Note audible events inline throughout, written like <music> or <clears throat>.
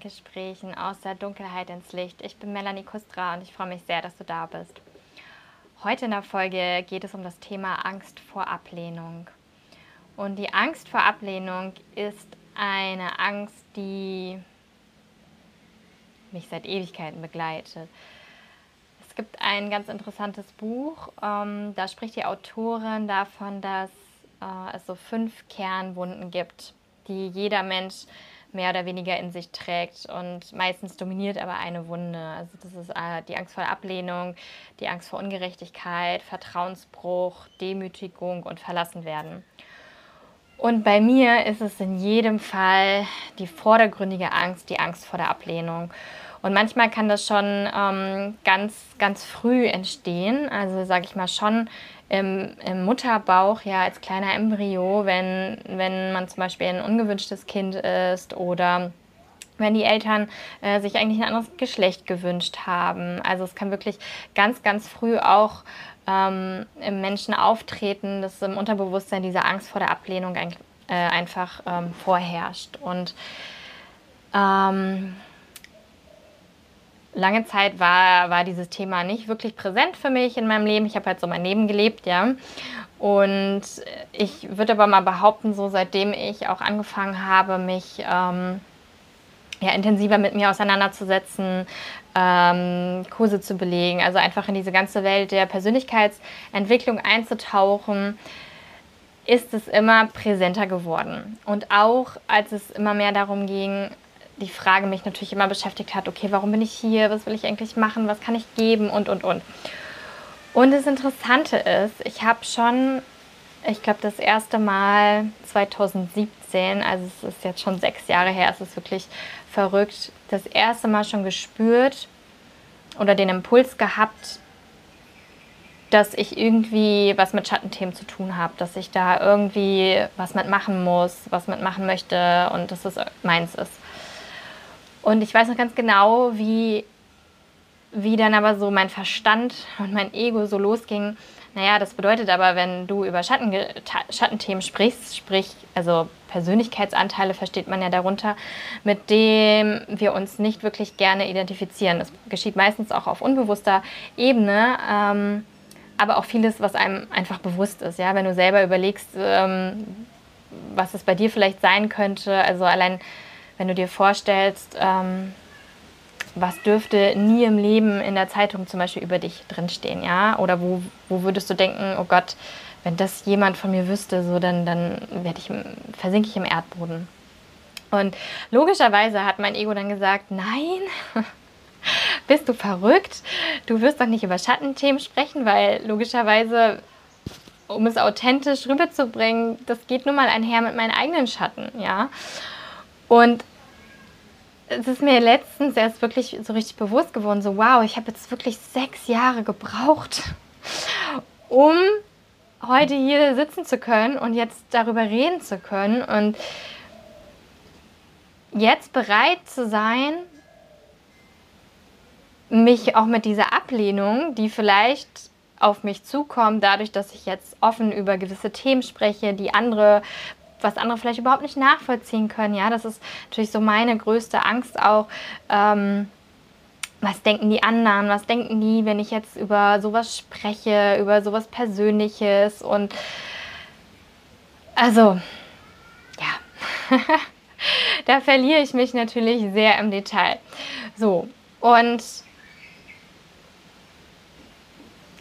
Denkgesprächen aus der Dunkelheit ins Licht. Ich bin Melanie Kustra und ich freue mich sehr, dass du da bist. Heute in der Folge geht es um das Thema Angst vor Ablehnung. Und die Angst vor Ablehnung ist eine Angst, die mich seit Ewigkeiten begleitet. Es gibt ein ganz interessantes Buch, ähm, da spricht die Autorin davon, dass äh, es so fünf Kernwunden gibt, die jeder Mensch mehr oder weniger in sich trägt und meistens dominiert aber eine Wunde. Also das ist äh, die Angst vor Ablehnung, die Angst vor Ungerechtigkeit, Vertrauensbruch, Demütigung und Verlassenwerden. Und bei mir ist es in jedem Fall die vordergründige Angst, die Angst vor der Ablehnung. Und manchmal kann das schon ähm, ganz, ganz früh entstehen. Also sage ich mal schon im, im, Mutterbauch, ja, als kleiner Embryo, wenn, wenn man zum Beispiel ein ungewünschtes Kind ist oder wenn die Eltern äh, sich eigentlich ein anderes Geschlecht gewünscht haben. Also es kann wirklich ganz, ganz früh auch ähm, im Menschen auftreten, dass im Unterbewusstsein diese Angst vor der Ablehnung ein, äh, einfach ähm, vorherrscht. Und ähm, lange Zeit war, war dieses Thema nicht wirklich präsent für mich in meinem Leben. Ich habe halt so mein Leben gelebt, ja. Und ich würde aber mal behaupten, so seitdem ich auch angefangen habe, mich ähm, ja, intensiver mit mir auseinanderzusetzen, ähm, Kurse zu belegen, also einfach in diese ganze Welt der Persönlichkeitsentwicklung einzutauchen, ist es immer präsenter geworden. Und auch als es immer mehr darum ging, die Frage mich natürlich immer beschäftigt hat, okay, warum bin ich hier, was will ich eigentlich machen, was kann ich geben und, und, und. Und das Interessante ist, ich habe schon, ich glaube, das erste Mal 2017, also es ist jetzt schon sechs Jahre her, es ist wirklich verrückt, das erste Mal schon gespürt oder den Impuls gehabt, dass ich irgendwie was mit Schattenthemen zu tun habe, dass ich da irgendwie was mitmachen muss, was mitmachen möchte und dass es meins ist. Und ich weiß noch ganz genau, wie, wie dann aber so mein Verstand und mein Ego so losging. Naja, das bedeutet aber, wenn du über Schatten, Schattenthemen sprichst, sprich, also Persönlichkeitsanteile versteht man ja darunter, mit dem wir uns nicht wirklich gerne identifizieren. Das geschieht meistens auch auf unbewusster Ebene, ähm, aber auch vieles, was einem einfach bewusst ist. Ja? Wenn du selber überlegst, ähm, was es bei dir vielleicht sein könnte, also allein wenn du dir vorstellst, ähm, was dürfte nie im Leben in der Zeitung zum Beispiel über dich drinstehen, ja? Oder wo, wo würdest du denken, oh Gott, wenn das jemand von mir wüsste, so dann, dann werde ich, versinke ich im Erdboden. Und logischerweise hat mein Ego dann gesagt, nein, <laughs> bist du verrückt? Du wirst doch nicht über Schattenthemen sprechen, weil logischerweise, um es authentisch rüberzubringen, das geht nun mal einher mit meinen eigenen Schatten, ja. Und es ist mir letztens erst wirklich so richtig bewusst geworden, so wow, ich habe jetzt wirklich sechs Jahre gebraucht, <laughs> um heute hier sitzen zu können und jetzt darüber reden zu können und jetzt bereit zu sein, mich auch mit dieser Ablehnung, die vielleicht auf mich zukommt, dadurch, dass ich jetzt offen über gewisse Themen spreche, die andere was andere vielleicht überhaupt nicht nachvollziehen können. Ja, das ist natürlich so meine größte Angst auch. Ähm, was denken die anderen? Was denken die, wenn ich jetzt über sowas spreche, über sowas Persönliches? Und also, ja, <laughs> da verliere ich mich natürlich sehr im Detail. So, und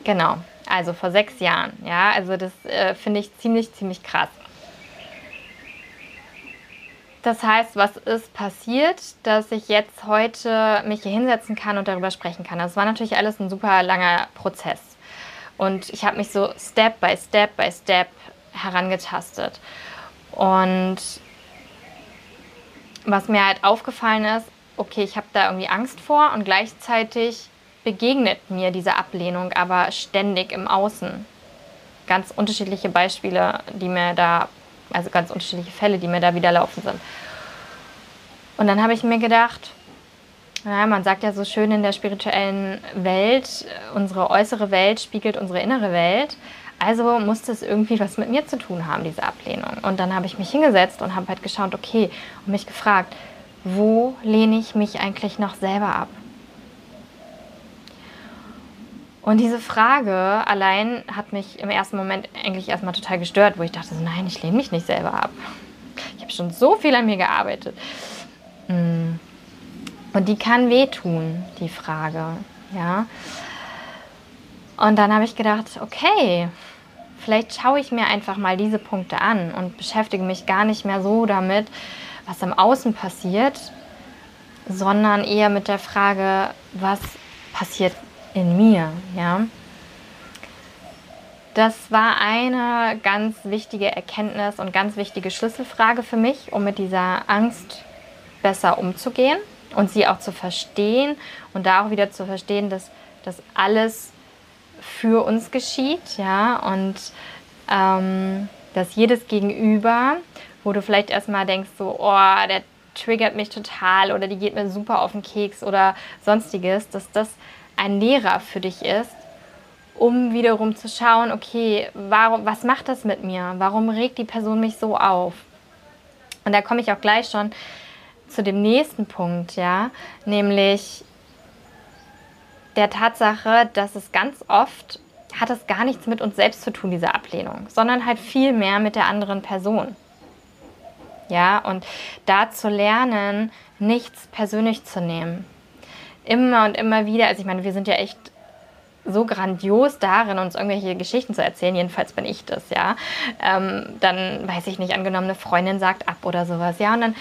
genau, also vor sechs Jahren, ja, also das äh, finde ich ziemlich, ziemlich krass. Das heißt, was ist passiert, dass ich jetzt heute mich hier hinsetzen kann und darüber sprechen kann? Das war natürlich alles ein super langer Prozess. Und ich habe mich so Step by Step by Step herangetastet. Und was mir halt aufgefallen ist, okay, ich habe da irgendwie Angst vor und gleichzeitig begegnet mir diese Ablehnung aber ständig im Außen. Ganz unterschiedliche Beispiele, die mir da also ganz unterschiedliche Fälle, die mir da wieder laufen sind. Und dann habe ich mir gedacht, ja, man sagt ja so schön in der spirituellen Welt, unsere äußere Welt spiegelt unsere innere Welt. Also musste es irgendwie was mit mir zu tun haben, diese Ablehnung. Und dann habe ich mich hingesetzt und habe halt geschaut, okay, und mich gefragt, wo lehne ich mich eigentlich noch selber ab? Und diese Frage allein hat mich im ersten Moment eigentlich erstmal total gestört, wo ich dachte, nein, ich lehne mich nicht selber ab. Ich habe schon so viel an mir gearbeitet. Hm. Und die kann wehtun, die Frage. Ja. Und dann habe ich gedacht, okay, vielleicht schaue ich mir einfach mal diese Punkte an und beschäftige mich gar nicht mehr so damit, was im Außen passiert, sondern eher mit der Frage, was passiert in mir, ja. Das war eine ganz wichtige Erkenntnis und ganz wichtige Schlüsselfrage für mich, um mit dieser Angst besser umzugehen und sie auch zu verstehen und da auch wieder zu verstehen, dass das alles für uns geschieht, ja, und ähm, dass jedes Gegenüber, wo du vielleicht erstmal denkst, so, oh, der triggert mich total oder die geht mir super auf den Keks oder sonstiges, dass das ein Lehrer für dich ist, um wiederum zu schauen, okay, warum, was macht das mit mir? Warum regt die Person mich so auf? Und da komme ich auch gleich schon zu dem nächsten Punkt, ja, nämlich der Tatsache, dass es ganz oft hat es gar nichts mit uns selbst zu tun, diese Ablehnung, sondern halt viel mehr mit der anderen Person. Ja, und da zu lernen, nichts persönlich zu nehmen. Immer und immer wieder, also ich meine, wir sind ja echt so grandios darin, uns irgendwelche Geschichten zu erzählen, jedenfalls bin ich das, ja. Ähm, dann weiß ich nicht, angenommen, eine Freundin sagt ab oder sowas, ja, und dann,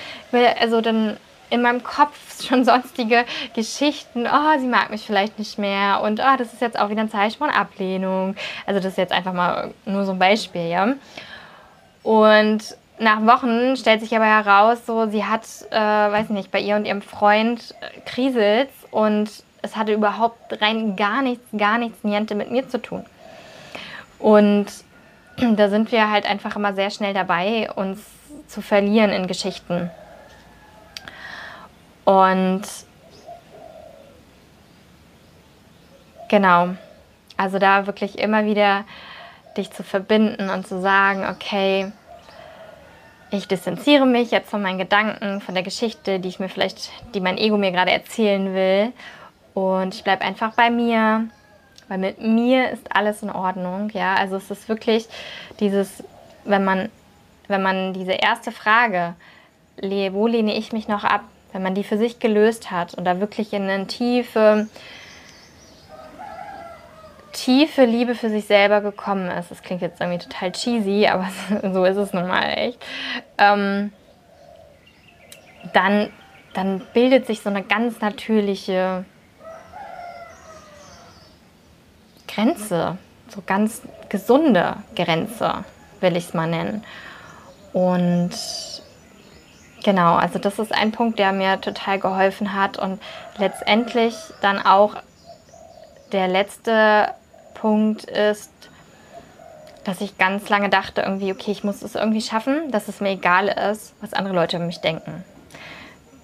also dann in meinem Kopf <laughs> schon sonstige Geschichten, oh, sie mag mich vielleicht nicht mehr und oh, das ist jetzt auch wieder ein Zeichen von Ablehnung. Also das ist jetzt einfach mal nur so ein Beispiel, ja. Und nach Wochen stellt sich aber heraus, so sie hat, äh, weiß nicht, bei ihr und ihrem Freund äh, kriselt und es hatte überhaupt rein gar nichts, gar nichts, niente mit mir zu tun. Und <clears throat> da sind wir halt einfach immer sehr schnell dabei, uns zu verlieren in Geschichten. Und genau, also da wirklich immer wieder dich zu verbinden und zu sagen, okay, ich distanziere mich jetzt von meinen Gedanken, von der Geschichte, die ich mir vielleicht, die mein Ego mir gerade erzählen will. Und ich bleibe einfach bei mir, weil mit mir ist alles in Ordnung. Ja, also es ist wirklich dieses, wenn man, wenn man diese erste Frage, wo lehne ich mich noch ab, wenn man die für sich gelöst hat und da wirklich in eine tiefe, tiefe Liebe für sich selber gekommen ist. Das klingt jetzt irgendwie total cheesy, aber <laughs> so ist es nun mal echt. Ähm, dann, dann bildet sich so eine ganz natürliche Grenze, so ganz gesunde Grenze, will ich es mal nennen. Und Genau, also das ist ein Punkt, der mir total geholfen hat und letztendlich dann auch der letzte Punkt ist, dass ich ganz lange dachte, irgendwie, okay, ich muss es irgendwie schaffen, dass es mir egal ist, was andere Leute über mich denken.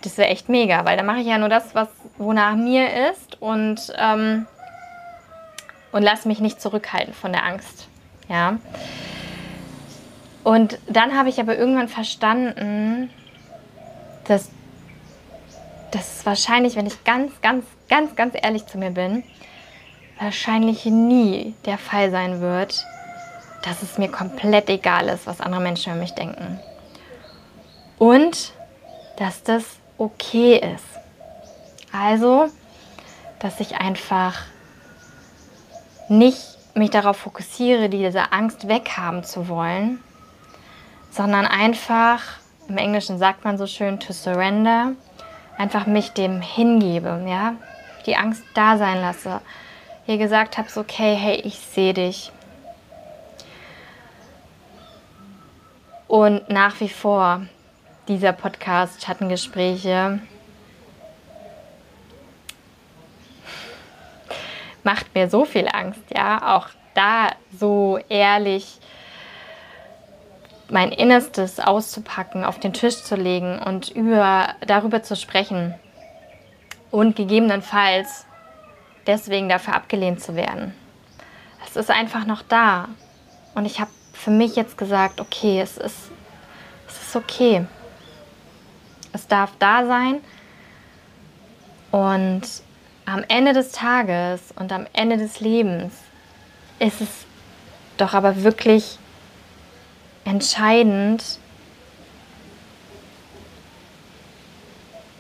Das wäre echt mega, weil dann mache ich ja nur das, was wonach mir ist und, ähm, und lasse mich nicht zurückhalten von der Angst. Ja. Und dann habe ich aber irgendwann verstanden, dass das wahrscheinlich, wenn ich ganz, ganz, ganz, ganz ehrlich zu mir bin, wahrscheinlich nie der Fall sein wird, dass es mir komplett egal ist, was andere Menschen über mich denken. Und dass das okay ist. Also, dass ich einfach nicht mich darauf fokussiere, diese Angst weghaben zu wollen, sondern einfach im Englischen sagt man so schön to surrender, einfach mich dem hingebe, ja, die Angst da sein lasse. Ihr gesagt habt, okay, hey, ich sehe dich. Und nach wie vor dieser Podcast Schattengespräche macht mir so viel Angst, ja, auch da so ehrlich mein Innerstes auszupacken, auf den Tisch zu legen und über, darüber zu sprechen und gegebenenfalls deswegen dafür abgelehnt zu werden. Es ist einfach noch da. Und ich habe für mich jetzt gesagt, okay, es ist, es ist okay. Es darf da sein. Und am Ende des Tages und am Ende des Lebens ist es doch aber wirklich entscheidend,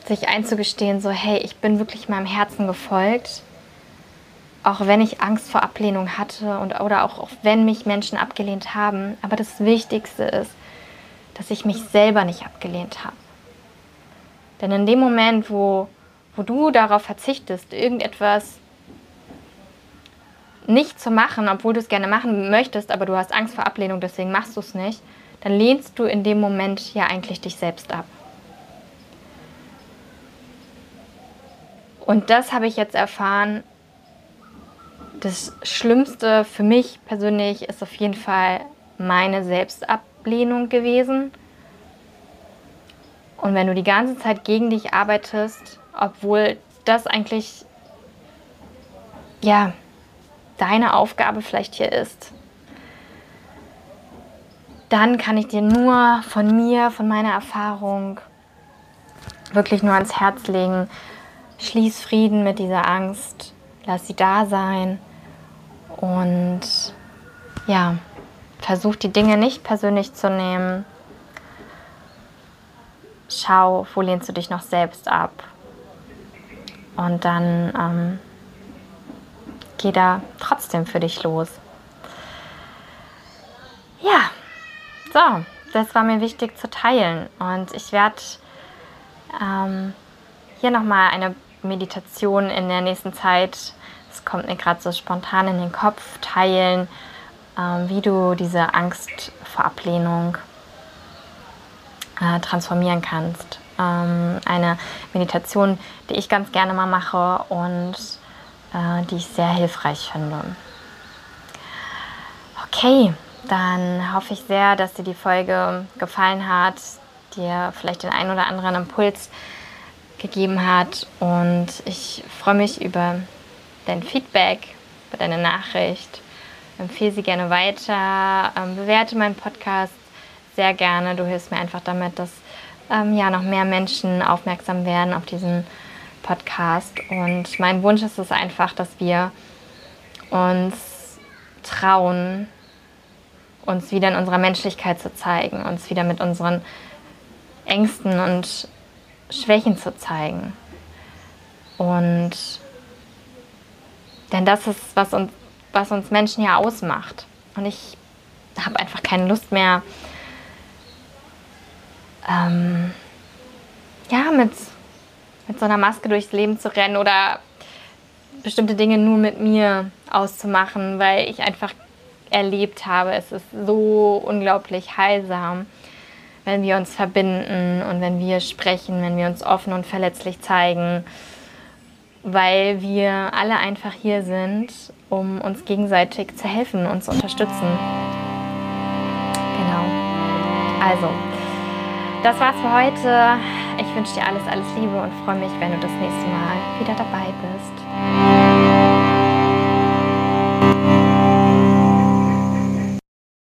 sich einzugestehen, so hey, ich bin wirklich meinem Herzen gefolgt, auch wenn ich Angst vor Ablehnung hatte und oder auch, auch wenn mich Menschen abgelehnt haben. Aber das Wichtigste ist, dass ich mich selber nicht abgelehnt habe. Denn in dem Moment, wo, wo du darauf verzichtest, irgendetwas nicht zu machen, obwohl du es gerne machen möchtest, aber du hast Angst vor Ablehnung, deswegen machst du es nicht, dann lehnst du in dem Moment ja eigentlich dich selbst ab. Und das habe ich jetzt erfahren. Das Schlimmste für mich persönlich ist auf jeden Fall meine Selbstablehnung gewesen. Und wenn du die ganze Zeit gegen dich arbeitest, obwohl das eigentlich ja deine Aufgabe vielleicht hier ist, dann kann ich dir nur von mir, von meiner Erfahrung wirklich nur ans Herz legen, Schließ Frieden mit dieser Angst, lass sie da sein und ja, versuch die Dinge nicht persönlich zu nehmen. Schau, wo lehnst du dich noch selbst ab und dann ähm, geh da trotzdem für dich los. Ja, so, das war mir wichtig zu teilen und ich werde ähm, hier nochmal eine Meditation in der nächsten Zeit, es kommt mir gerade so spontan in den Kopf, teilen, ähm, wie du diese Angst vor Ablehnung äh, transformieren kannst. Ähm, eine Meditation, die ich ganz gerne mal mache und äh, die ich sehr hilfreich finde. Okay, dann hoffe ich sehr, dass dir die Folge gefallen hat, dir vielleicht den einen oder anderen Impuls gegeben hat. Und ich freue mich über dein Feedback, über deine Nachricht. Empfehle sie gerne weiter, ähm, bewerte meinen Podcast sehr gerne. Du hilfst mir einfach damit, dass ähm, ja noch mehr Menschen aufmerksam werden auf diesen Podcast. Und mein Wunsch ist es einfach, dass wir uns trauen, uns wieder in unserer Menschlichkeit zu zeigen, uns wieder mit unseren Ängsten und Schwächen zu zeigen. Und denn das ist, was uns, was uns Menschen ja ausmacht. Und ich habe einfach keine Lust mehr, ähm, ja, mit, mit so einer Maske durchs Leben zu rennen oder bestimmte Dinge nur mit mir auszumachen, weil ich einfach erlebt habe, es ist so unglaublich heilsam wenn wir uns verbinden und wenn wir sprechen, wenn wir uns offen und verletzlich zeigen, weil wir alle einfach hier sind, um uns gegenseitig zu helfen und zu unterstützen. Genau. Also, das war's für heute. Ich wünsche dir alles, alles Liebe und freue mich, wenn du das nächste Mal wieder dabei bist.